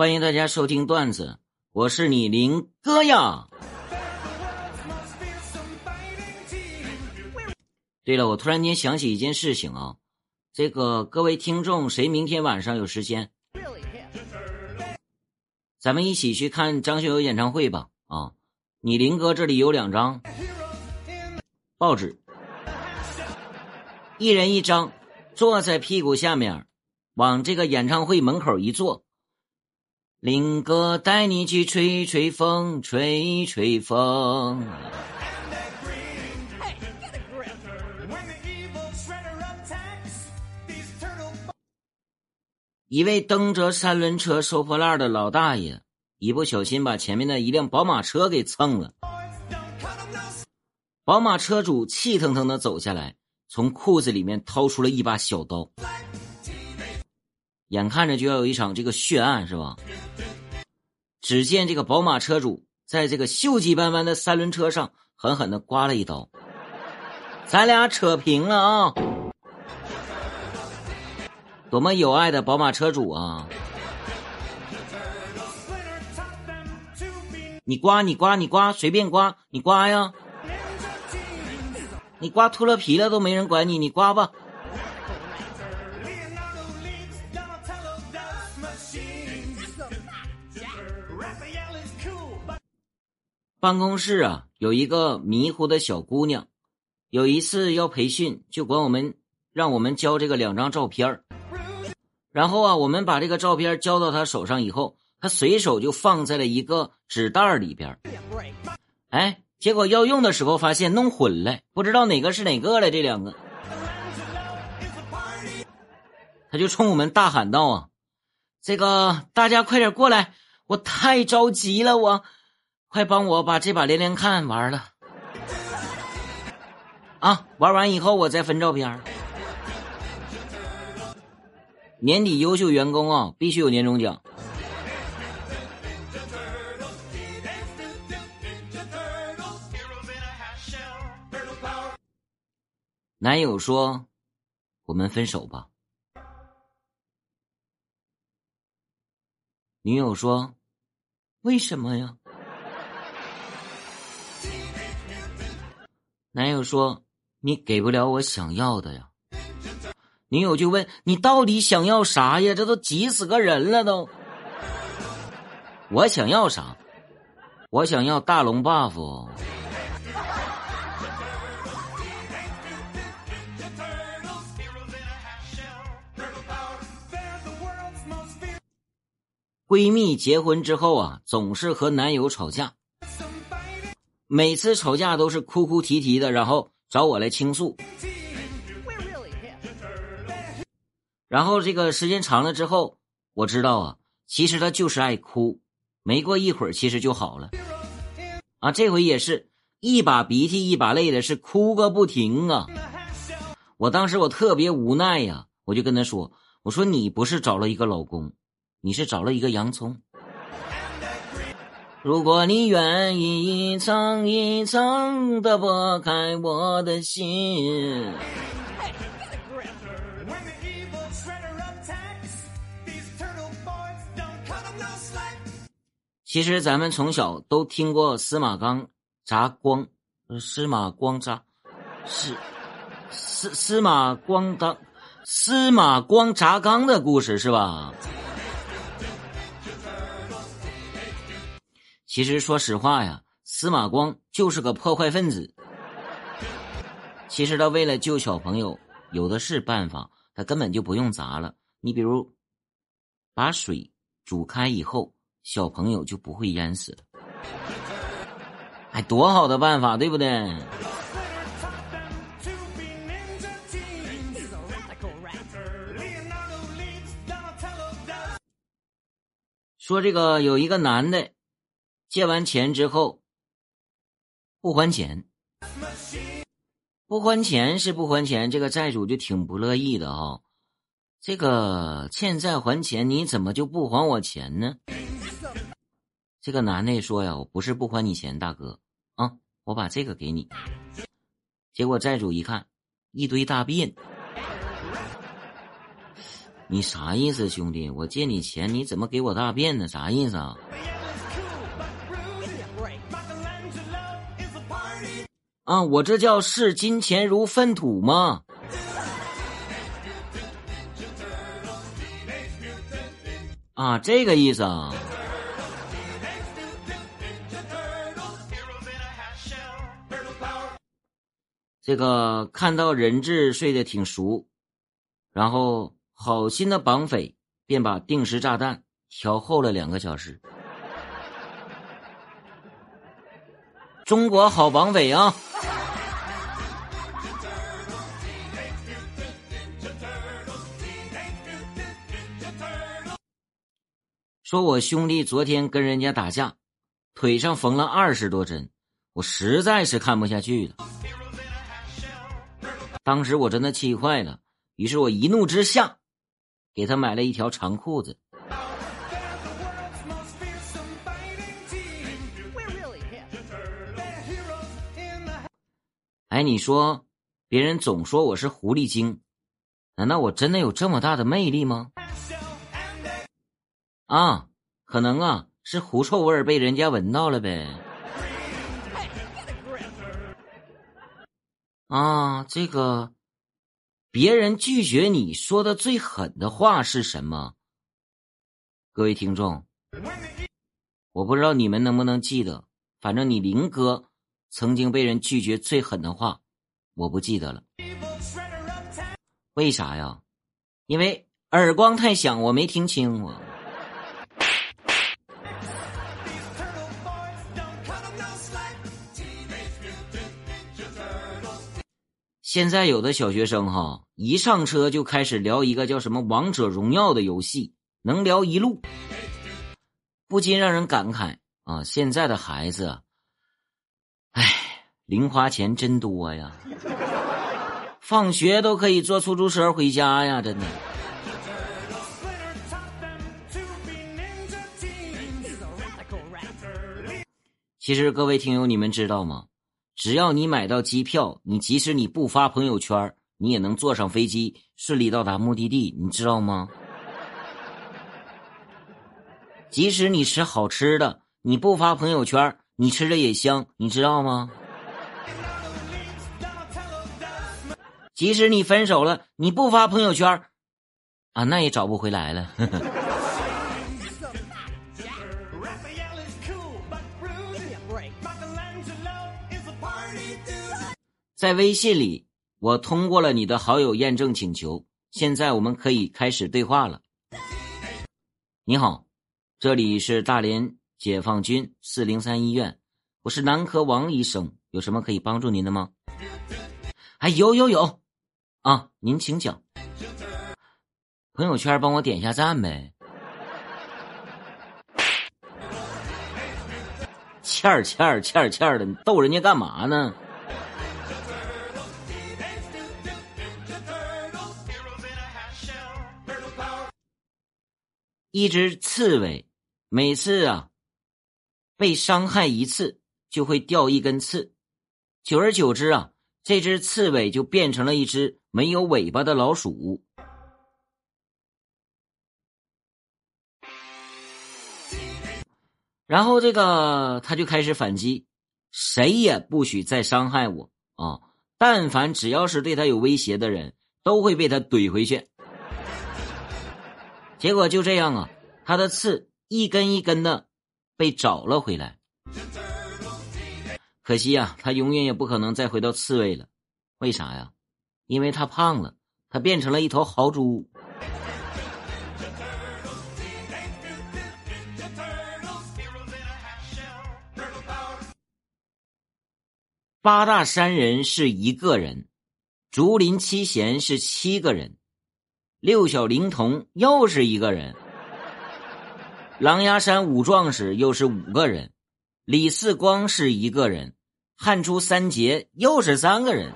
欢迎大家收听段子，我是你林哥呀。对了，我突然间想起一件事情啊，这个各位听众，谁明天晚上有时间？咱们一起去看张学友演唱会吧！啊，你林哥这里有两张报纸，一人一张，坐在屁股下面，往这个演唱会门口一坐。林哥带你去吹吹风，吹吹风。一位蹬着三轮车收破烂的老大爷，一不小心把前面的一辆宝马车给蹭了。宝马车主气腾腾的走下来，从裤子里面掏出了一把小刀。眼看着就要有一场这个血案，是吧？只见这个宝马车主在这个锈迹斑斑的三轮车上狠狠的刮了一刀，咱俩扯平了啊！多么有爱的宝马车主啊！你刮你刮你刮，随便刮，你刮呀！你刮秃了皮了都没人管你，你刮吧。办公室啊，有一个迷糊的小姑娘，有一次要培训，就管我们让我们交这个两张照片然后啊，我们把这个照片交到她手上以后，她随手就放在了一个纸袋里边哎，结果要用的时候发现弄混了，不知道哪个是哪个了。这两个，他就冲我们大喊道：“啊，这个大家快点过来，我太着急了，我。”快帮我把这把连连看玩了啊！玩完以后我再分照片。年底优秀员工啊，必须有年终奖。男友说：“我们分手吧。”女友说：“为什么呀？”男友说：“你给不了我想要的呀。”女友就问：“你到底想要啥呀？这都急死个人了都。”我想要啥？我想要大龙 buff。闺蜜结婚之后啊，总是和男友吵架。每次吵架都是哭哭啼啼的，然后找我来倾诉。然后这个时间长了之后，我知道啊，其实他就是爱哭。没过一会儿，其实就好了。啊，这回也是一把鼻涕一把泪的，是哭个不停啊！我当时我特别无奈呀，我就跟他说：“我说你不是找了一个老公，你是找了一个洋葱。”如果你愿意一层一层的剥开我的心，其实咱们从小都听过司马刚砸光，司马光砸，是司司马光当司马光砸缸的故事是吧？其实说实话呀，司马光就是个破坏分子。其实他为了救小朋友，有的是办法，他根本就不用砸了。你比如，把水煮开以后，小朋友就不会淹死了。哎，多好的办法，对不对？说这个有一个男的。借完钱之后不还钱，不还钱是不还钱，这个债主就挺不乐意的啊。这个欠债还钱，你怎么就不还我钱呢？这个男的说呀：“我不是不还你钱，大哥啊，我把这个给你。”结果债主一看，一堆大便。你啥意思，兄弟？我借你钱，你怎么给我大便呢？啥意思啊？啊，我这叫视金钱如粪土吗？啊，这个意思啊。这个看到人质睡得挺熟，然后好心的绑匪便把定时炸弹调后了两个小时。中国好绑匪啊！说我兄弟昨天跟人家打架，腿上缝了二十多针，我实在是看不下去了。当时我真的气坏了，于是我一怒之下，给他买了一条长裤子。哎，你说，别人总说我是狐狸精，难道我真的有这么大的魅力吗？啊，可能啊，是狐臭味被人家闻到了呗。啊，这个，别人拒绝你说的最狠的话是什么？各位听众，我不知道你们能不能记得，反正你林哥。曾经被人拒绝最狠的话，我不记得了。为啥呀？因为耳光太响，我没听清。我现在有的小学生哈，一上车就开始聊一个叫什么《王者荣耀》的游戏，能聊一路，不禁让人感慨啊！现在的孩子。零花钱真多呀！放学都可以坐出租车回家呀，真的。其实各位听友，你们知道吗？只要你买到机票，你即使你不发朋友圈，你也能坐上飞机顺利到达目的地，你知道吗？即使你吃好吃的，你不发朋友圈。你吃的也香，你知道吗？即使你分手了，你不发朋友圈啊，那也找不回来了。在微信里，我通过了你的好友验证请求，现在我们可以开始对话了。你好，这里是大连。解放军四零三医院，我是男科王医生，有什么可以帮助您的吗？哎，有有有，啊，您请讲。朋友圈帮我点一下赞呗。欠儿欠儿欠儿欠儿的，你逗人家干嘛呢？一只刺猬，每次啊。被伤害一次就会掉一根刺，久而久之啊，这只刺猬就变成了一只没有尾巴的老鼠。然后这个他就开始反击，谁也不许再伤害我啊！但凡只要是对他有威胁的人，都会被他怼回去。结果就这样啊，他的刺一根一根的。被找了回来，可惜呀，他永远也不可能再回到刺猬了。为啥呀？因为他胖了，他变成了一头豪猪。八大山人是一个人，竹林七贤是七个人，六小龄童又是一个人。狼牙山五壮士又是五个人，李四光是一个人，汉初三杰又是三个人，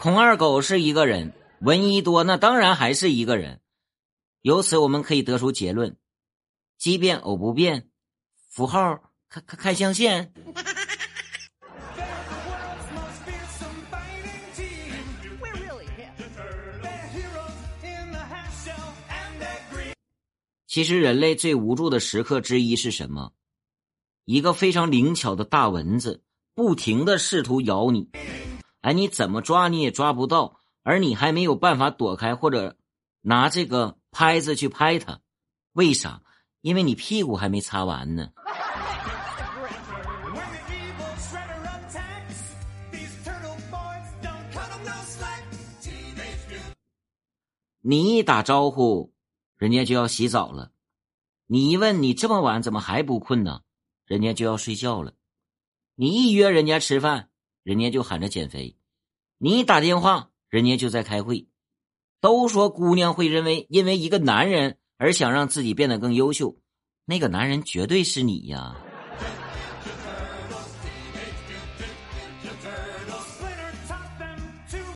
孔二狗是一个人，闻一多那当然还是一个人。由此我们可以得出结论：奇变偶不变，符号开开开象限。其实人类最无助的时刻之一是什么？一个非常灵巧的大蚊子，不停的试图咬你，哎，你怎么抓你也抓不到，而你还没有办法躲开或者拿这个拍子去拍它，为啥？因为你屁股还没擦完呢。你一打招呼，人家就要洗澡了；你一问你这么晚怎么还不困呢？人家就要睡觉了。你一约人家吃饭，人家就喊着减肥；你一打电话，人家就在开会。都说姑娘会认为因为一个男人而想让自己变得更优秀，那个男人绝对是你呀。